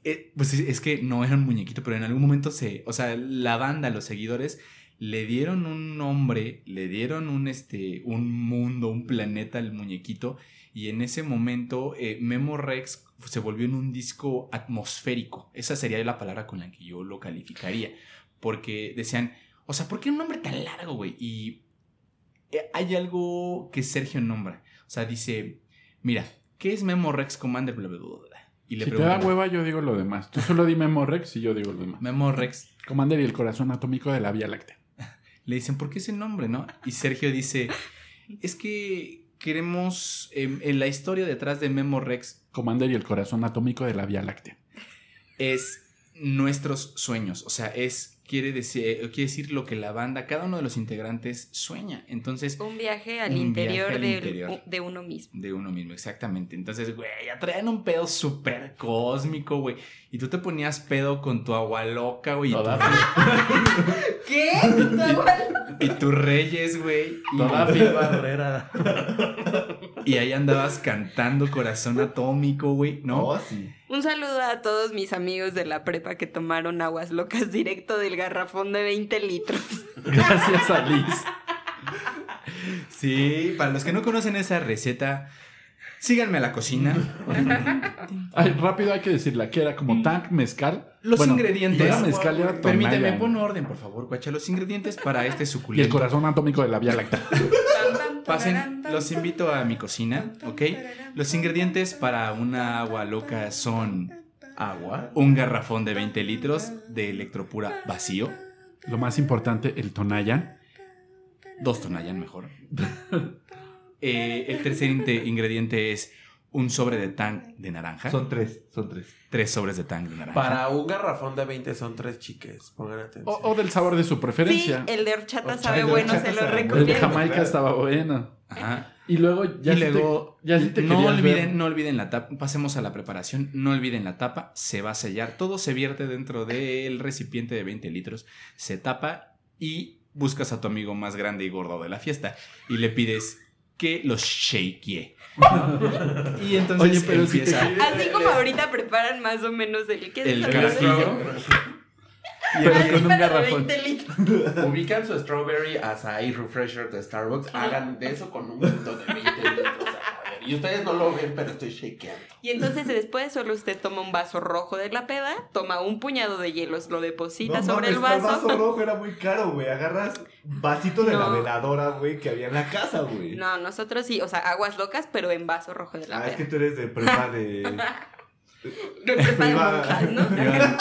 eh, pues es, que no era un muñequito, pero en algún momento se... O sea, la banda, los seguidores, le dieron un nombre, le dieron un, este, un mundo, un planeta al muñequito, y en ese momento eh, Memo Rex se volvió en un disco atmosférico. Esa sería la palabra con la que yo lo calificaría. Porque decían, o sea, ¿por qué un nombre tan largo, güey? Y eh, hay algo que Sergio nombra. O sea, dice, mira, ¿qué es Memo Rex Commander? Y le Si te da hueva, yo digo lo demás. Tú solo dime Morrex y yo digo lo demás. Memo Rex. Commander y el corazón atómico de la Vía Láctea. Le dicen, ¿por qué ese nombre, no? Y Sergio dice, es que queremos em, en la historia detrás de Memo Rex Commander y el corazón atómico de la Vía Láctea. es nuestros sueños. O sea, es, quiere decir, eh, quiere decir lo que la banda, cada uno de los integrantes sueña. Entonces, Un viaje al Un interior, viaje al del- interior. de uno mismo. de uno mismo, exactamente. Entonces, güey, ya traían un pedo súper cósmico, güey. Y tú te ponías pedo con tu agua loca, güey. Y, Toda, tu- ¿Qué? y tus reyes, güey. y- toda Phil Barrera. Y ahí andabas cantando Corazón Atómico, güey, ¿no? Oh, sí. Un saludo a todos mis amigos de la prepa que tomaron aguas locas directo del garrafón de 20 litros. Gracias a Liz. Sí, para los que no conocen esa receta, síganme a la cocina. Ay, rápido hay que decirla, que era como tank mezcal. Los Bueno, ingredientes. Era mezcal y era Permíteme, pon orden, por favor, guacha. Los ingredientes para este Y el suculento. corazón atómico de la Vía Láctea. Pasen, los invito a mi cocina, ¿ok? Los ingredientes para una agua loca son Agua. un garrafón de 20 litros de electropura vacío, Lo más importante, el Tonayan. dos Tonayan mejor. Eh, el tercer ingrediente es un sobre de tang de naranja, Son tres, son tres. tres sobres de tang de naranja. Para un garrafón de 20 son tres chiques. Pongan atención. O, o del sabor de su Sí, preferencia. el de horchata sabe el de bueno, horchata se lo sabe bueno. el de recomiendo. Jamaica estaba bueno. Ajá. Y luego ya y sí te- luego, ya sí te no olviden, ver. no olviden la tapa, pasemos a la preparación, no olviden la tapa, se va a sellar, todo se vierte dentro del recipiente de 20 litros, se tapa y buscas a tu amigo más grande y gordo de la fiesta y le pides que los shakee. ¿no? Y entonces Oye, pero si te empieza Así como ahorita preparan más o menos el que El es carajillo. Pero con un garrafón. 20 litros. Ubican su strawberry acai refresher de Starbucks. Hagan de eso con un mundo de 20 litros. Y ustedes no lo ven, pero estoy shakeando. Y entonces después solo usted toma un vaso rojo de la peda, toma un puñado de hielos, lo deposita No sobre el mames, vaso. rojo era muy caro, güey. Agarras vasito de la veladora, güey, que había en la casa, güey. No, nosotros sí, o sea, aguas locas, pero en vaso rojo de la Ah, es peda. que tú eres de prepa de... De prepa de monjas, ¿no? Iba-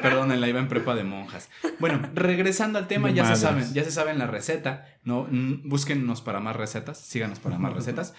Perdón, la iba en prepa de monjas. Bueno, regresando al tema, ya madres. se saben, ya se saben la receta, ¿no? Mm, Búsquennos para más recetas, síganos para más recetas.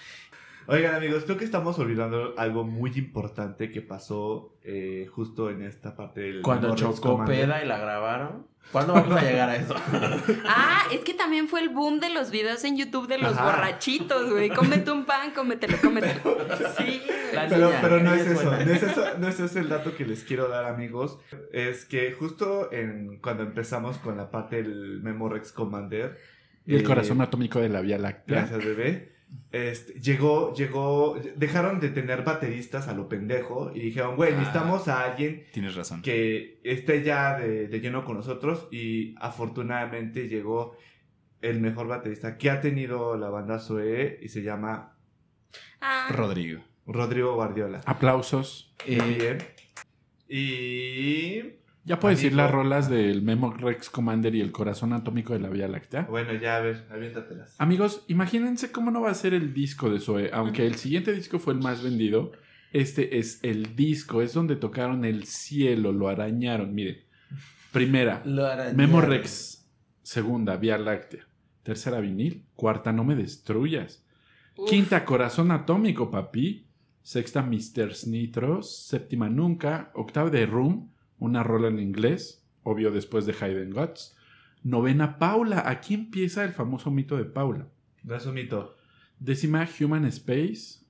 Oigan, amigos, creo que estamos olvidando algo muy importante que pasó eh, justo en esta parte del... Cuando Memo Rex chocó Commander. peda y la grabaron. ¿Cuándo vamos a llegar a eso? Ah, es que también fue el boom de los videos en YouTube de los Ajá. borrachitos, güey. Cómete un pan, cómetelo, cómetelo. Sí, La. Pero, niña, pero no es es eso, no es eso, no es ese el dato que les quiero dar, amigos. Es que justo en, cuando empezamos con la parte del Memorex Commander. Y el eh, corazón atómico de la Vía Láctea. Gracias, bebé. Este, llegó, llegó, dejaron de tener bateristas a lo pendejo y dijeron, güey, Ah. necesitamos a alguien Tienes razón. que esté ya de, de lleno con nosotros y afortunadamente llegó el mejor baterista que ha tenido la banda Zoe y se llama Ah, Rodrigo. Rodrigo Guardiola. Aplausos. Eh, Muy bien. Y Ya puedes decir las rolas del Memo Rex Commander y el corazón atómico de la Vía Láctea. bueno, ya a ver, aviéntatelas. Amigos, imagínense cómo no va a ser el disco de Zoe. Aunque el siguiente disco fue el más vendido, este es el disco. Es donde tocaron el cielo, lo arañaron. Miren. Primera, Lo arañaron. Memo Rex. Segunda, Vía Láctea. Tercera, vinil. Cuarta, No me destruyas. uf. Quinta, Corazón Atómico, papi. Sexta, Mr. Nitros. Séptima, Nunca. Octava, de Room, una rola en inglés, obvio después de Hayden Guts. Novena, Paula. Aquí empieza el famoso mito de Paula. No es un mito. Décima, Human Space.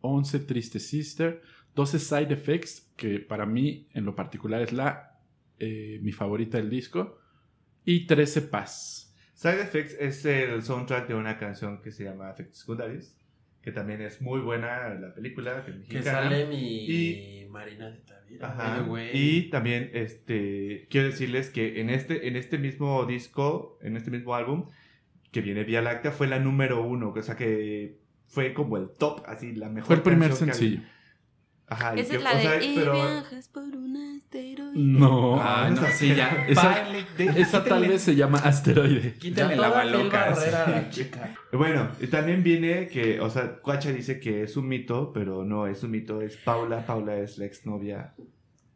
Once, Triste Sister. Doce, Side Effects, que para mí en lo particular es la eh, mi favorita del disco. Y trece, Paz. Side Effects es el soundtrack de una canción que se llama Efectos Secundarios, que también es muy buena la película, que es Que mexicana. sale mi Y- Marina de Tavira. Ajá. Y también este quiero decirles que en este, en este mismo disco, en este mismo álbum, que viene Vía Láctea, fue la número uno. O sea que fue como el top, así, la mejor. Fue el primer que sencillo. Ajá, Esa que- es la o de sea, Y pero- viajas por un asteroide. No. Ah, no, sí, ya. Esa- Bájenle, de- Esa tal vez se llama Asteroide. Quítenle Ya la baloca. Bueno, y también viene que, o sea, Cuacha dice que es un mito, pero no es un mito, es Paula. Paula es la exnovia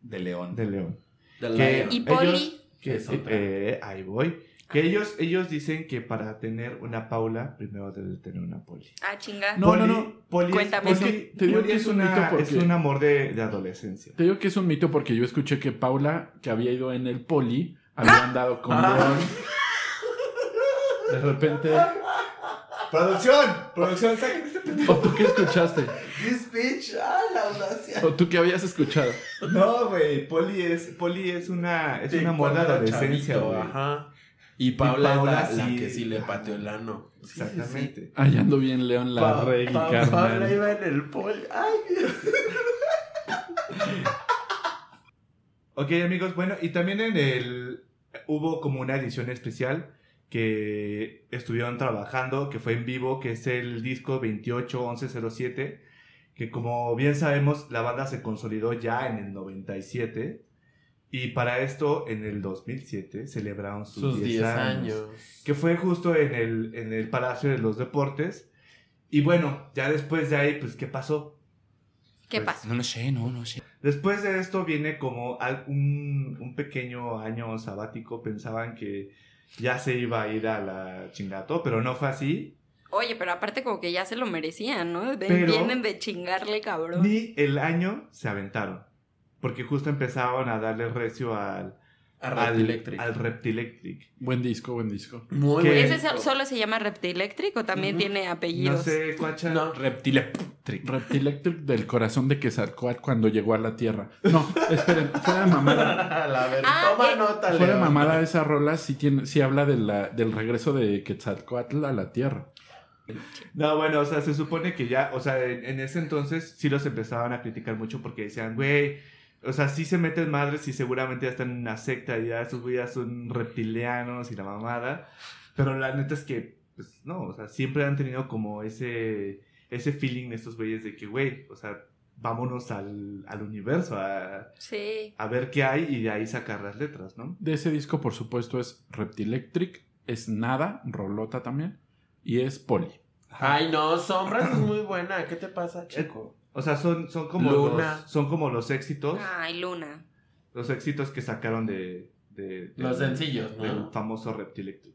De León. de León. De Y Poli. que, Es otra. eh, ahí voy. Que ellos, ellos dicen que para tener una Paula, primero debe tener una Poli. Ah, chinga. No, Poli- no, no. Poli es- Cuéntame Poli- eso. Te digo Poli que es, es un una- mito porque- es un amor de, de adolescencia. Te digo que es un mito porque yo escuché que Paula, que había ido en el poli, había andado con Ah. León. De repente. ¡Producción! ¡Producción! ¡Saquen este! ¿O tú qué escuchaste? This bitch, ¡Ah, la audacia! ¿O tú qué habías escuchado? No, güey. Poli es, Poli es una, es Sí, un amor de adolescencia, güey. Ajá. Y Paula, Paula es la, la que sí le pateó el ano. Sí, sí, sí. Exactamente. Ay, ando bien, León, la Pa- carnal. Paula iba en el poli. Ay. Ok, amigos, bueno, y también en el. Hubo como una edición especial que estuvieron trabajando, que fue en vivo, que es el disco 281107, que como bien sabemos, la banda se consolidó ya en el 97. Y para esto, en el 2007, celebraron sus, Sus 10, 10 años. años. Que fue justo en el, en el Palacio de los Deportes. Y bueno, ya después de ahí, pues, ¿qué pasó? ¿Qué Pues, pasa? No lo sé, no, no sé. Después de esto viene como un, un pequeño año sabático. Pensaban que ya se iba a ir a la chingato, pero no fue así. Oye, pero aparte como que ya se lo merecían, ¿no? Vienen de chingarle, cabrón. Ni el año se aventaron. Porque justo empezaron a darle recio al, A al, Reptilectric. al Reptilectric. Buen disco, buen disco. Muy que- bueno. ¿Ese so- solo se llama Reptilectric o también tiene No apellidos? sé, Cuacha. No. Reptilectric. Reptilectric del corazón de Quetzalcóatl cuando llegó a la Tierra. No, esperen, fuera de mamada. A ver, Ah, toma eh, nota, Fuera de León. mamada esa rola sí, tiene, sí habla de la, del regreso de Quetzalcóatl a la Tierra. No, bueno, o sea, se supone que ya, o sea, en, en ese entonces sí los empezaban a criticar mucho porque decían, güey, O sea, sí se meten madres y seguramente ya están en una secta y ya esos güeyes son reptilianos y la mamada. Pero la neta es que, pues no, o sea, siempre han tenido como ese, ese feeling estos güeyes de que, güey, o sea, vámonos al, al universo a, Sí. a ver qué hay y de ahí sacar las letras, ¿no? De ese disco, por supuesto, es Reptilectric, es Nada, Rolota también, y es Poli. Ay, no, Sombras es muy buena. ¿Qué te pasa, chico? O sea, son, son, como, Luna. los, son como los éxitos, Ay, Luna. los éxitos que sacaron de... de- Los del- sencillos, ¿no? Del famoso Reptilectric.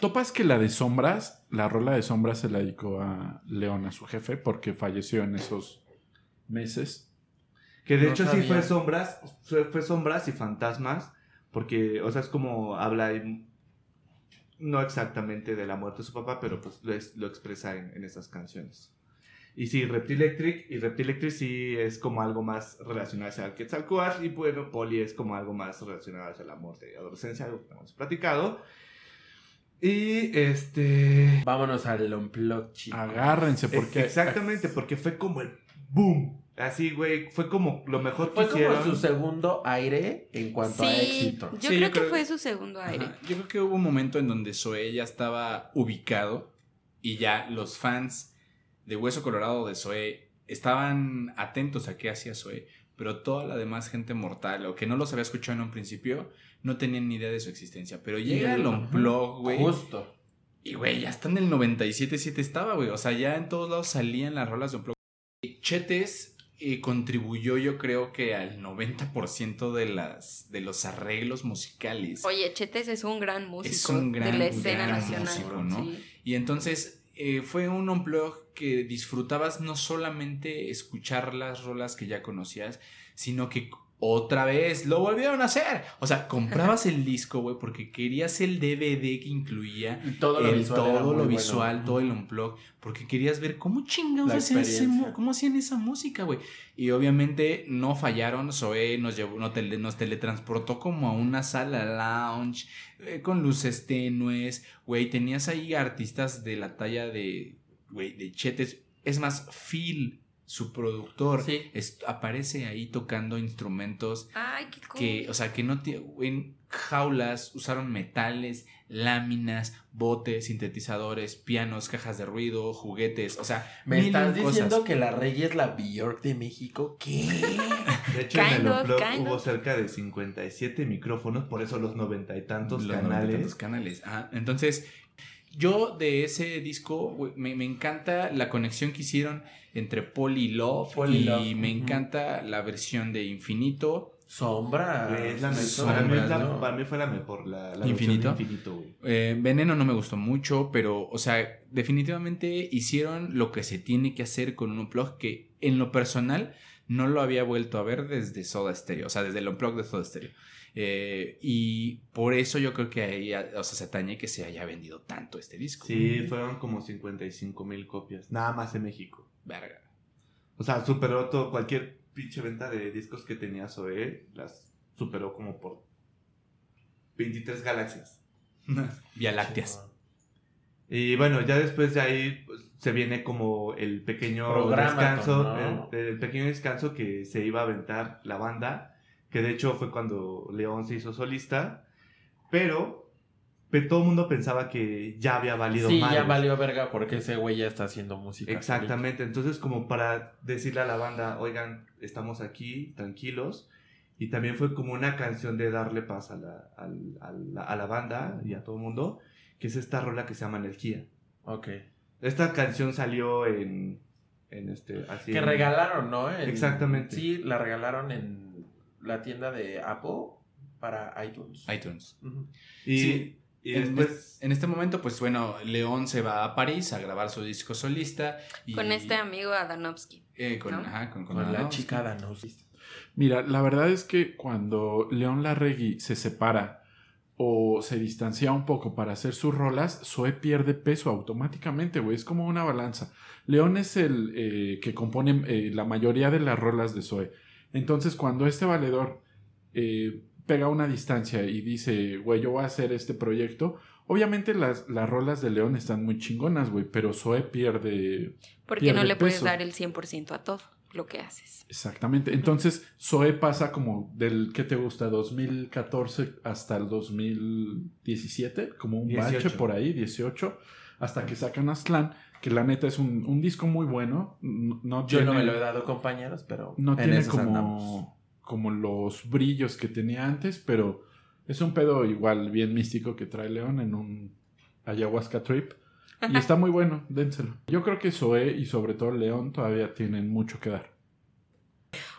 Topas que la de Sombras, la rola de Sombras se la dedicó a León, a su jefe, porque falleció en esos meses. Que de No hecho sí fue sombras, fue, fue sombras y fantasmas, porque, o sea, es como habla ahí, no exactamente de la muerte de su papá, pero pues lo, es- lo expresa en, en esas canciones. Y sí, Reptilectric, y Reptilectric sí es como algo más relacionado hacia el Quetzalcóatl, y bueno, Poli es como algo más relacionado hacia la muerte y adolescencia, algo que hemos platicado. Y este... Vámonos al Unplugged, chico. Agárrense, porque. Eh, Exactamente, porque fue como el boom. Así, güey, fue como lo mejor que Fue como hicieron. su segundo aire en cuanto a Sí, éxito. yo Sí, creo yo que creo- fue su segundo aire. Ajá. Yo creo que hubo un momento en donde Zoé ya estaba ubicado y ya los fans de Hueso Colorado de Zoé estaban atentos a qué hacía Zoé, pero toda la demás gente mortal o que no los había escuchado en un principio no tenían ni idea de su existencia. Pero llega el Unplug, güey. Justo. Y, güey, ya está en el 97.7 estaba, güey. O sea, ya en todos lados salían las rolas de Unplug. Y Chetes eh, contribuyó, yo creo que al 90% de, las, de los arreglos musicales. Oye, Chetes es un gran músico Es un gran, de la escena gran nacional. músico, ¿no? Sí. Y entonces eh, fue un unplug que disfrutabas no solamente escuchar las rolas que ya conocías, sino que otra vez lo volvieron a hacer. O sea, comprabas el disco, güey, porque querías el DVD que incluía Y todo lo el, visual. todo lo bueno. visual, todo el unplug, porque querías ver cómo chingados hacían, ese cómo hacían esa música, güey. Y obviamente no fallaron, Zoé nos llevó, no tele- nos teletransportó como a una sala lounge, eh, con luces tenues, güey, tenías ahí artistas de la talla de, güey, de Chetes, es más, Phil, su productor, Sí. es- aparece ahí tocando instrumentos Ay, qué cool. que, o sea, que no tiene, en jaulas usaron metales, láminas, botes, sintetizadores, pianos, cajas de ruido, juguetes, o sea, ¿Me estás cosas. diciendo que la Rey es la Bjork de México? ¿Qué? De hecho, Kind en el of, hubo of. cerca de 57 micrófonos, por eso los noventa y tantos Los noventa y canales. tantos canales. Ajá. Entonces, yo de ese disco güey, me, me encanta la conexión que hicieron entre Polly y Love Paul y y Love, me encanta la versión de Infinito. Sombra. Güey, es la me- Sombras, para, mí es la- ¿no? para mí fue la mejor, la, la versión ¿Infinito? de Infinito, güey. Eh, Veneno no me gustó mucho, pero, o sea, definitivamente hicieron lo que se tiene que hacer con un unplug que en lo personal no lo había vuelto a ver desde Soda Stereo, o sea, desde el unplug de Soda Stereo. Eh, y por eso yo creo que ahí, o sea, se atañe que se haya vendido tanto este disco. Sí, fueron como 55 mil copias, nada más en México. Verga. O sea, superó todo, cualquier pinche venta de discos que tenía Zoé, las superó como por 23 galaxias. Vía Lácteas. Y bueno, ya después de ahí pues, se viene como el pequeño descanso, ¿no? el, el pequeño descanso que se iba a aventar la banda, que de hecho fue cuando León se hizo solista, pero, pero todo el mundo pensaba que ya había valido Sí, ya valió verga porque ese güey ya está haciendo música. Exactamente, entonces como para decirle a la banda, oigan, estamos aquí, tranquilos, y también fue como una canción de darle paz a la, a la- a la banda y a todo el mundo, que es esta rola que se llama Energía. Ok. Esta canción salió en, en este, así Que en- regalaron, ¿no? En- Exactamente. Sí, la regalaron en la tienda de Apple para iTunes. iTunes. Y, Sí, y en, después... en este momento, pues bueno, León se va a París a grabar su disco solista. Y, Con este amigo Adanovsky. eh, con, ¿no? ajá, con, con Con la chica Danos. Mira, la verdad es que cuando León Larregui se separa o se distancia un poco para hacer sus rolas, Zoe pierde peso automáticamente, güey. Es como una balanza. León es el eh, que compone eh, la mayoría de las rolas de Zoe. Entonces, cuando este valedor eh, pega una distancia y dice, güey, yo voy a hacer este proyecto, obviamente las, las rolas de León están muy chingonas, güey, pero Zoe pierde Porque no le puedes dar el 100% a todo. lo que haces. Exactamente. Entonces, Zoe pasa como del, ¿qué te gusta? 2014 hasta el 2017, como un 18. bache por ahí, 18, hasta que sacan Aztlán, que la neta es un, un disco muy bueno. No Yo no me lo he dado, compañeros, pero No en tiene andamos. como, como los brillos que tenía antes, pero es un pedo igual bien místico que trae León en un ayahuasca trip. Y está muy bueno, dénselo. Yo creo que Zoe y sobre todo León todavía tienen mucho que dar.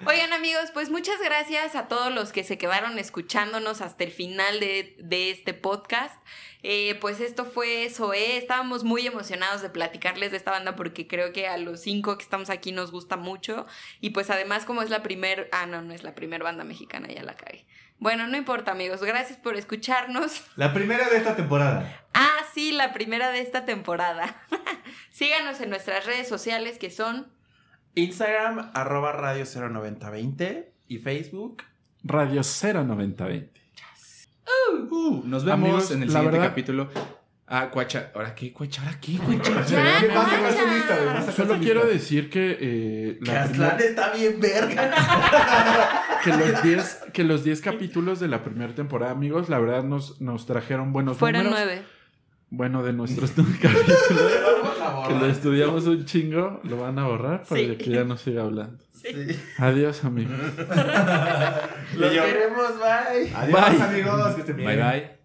Oigan amigos, pues muchas gracias a todos los que se quedaron escuchándonos hasta el final de, de este podcast. Eh, pues esto fue Zoé, estábamos muy emocionados de platicarles de esta banda porque creo que a los cinco que estamos aquí nos gusta mucho. Y pues además como es la primer, ah no, no es la primer banda mexicana, ya la cagué. Bueno, no importa amigos, gracias por escucharnos. La primera de esta temporada. Ah, sí, la primera de esta temporada. Síganos en nuestras redes sociales que son... Instagram, arroba radio 09020 y Facebook. Radio 09020. Uh, nos vemos Amigos, en el siguiente verdad- capítulo. Ah, Cuacha. ¿Ahora qué, Cuacha? ¿Ahora qué, Cuacha? Ya, ¿Qué pasa con su lista? Solo quiero decir que, eh, Que la está bien verga. que los 10 que los 10 capítulos de la primera temporada, amigos, la verdad nos, nos trajeron buenos Fueron números. nueve. Bueno, de nuestros capítulos Vamos a que lo estudiamos un chingo, lo van a borrar para Sí. que ya no siga hablando. Sí. Adiós, amigos. Los queremos, bye. Adiós, Bye. amigos. Que estén bien. Bye bye.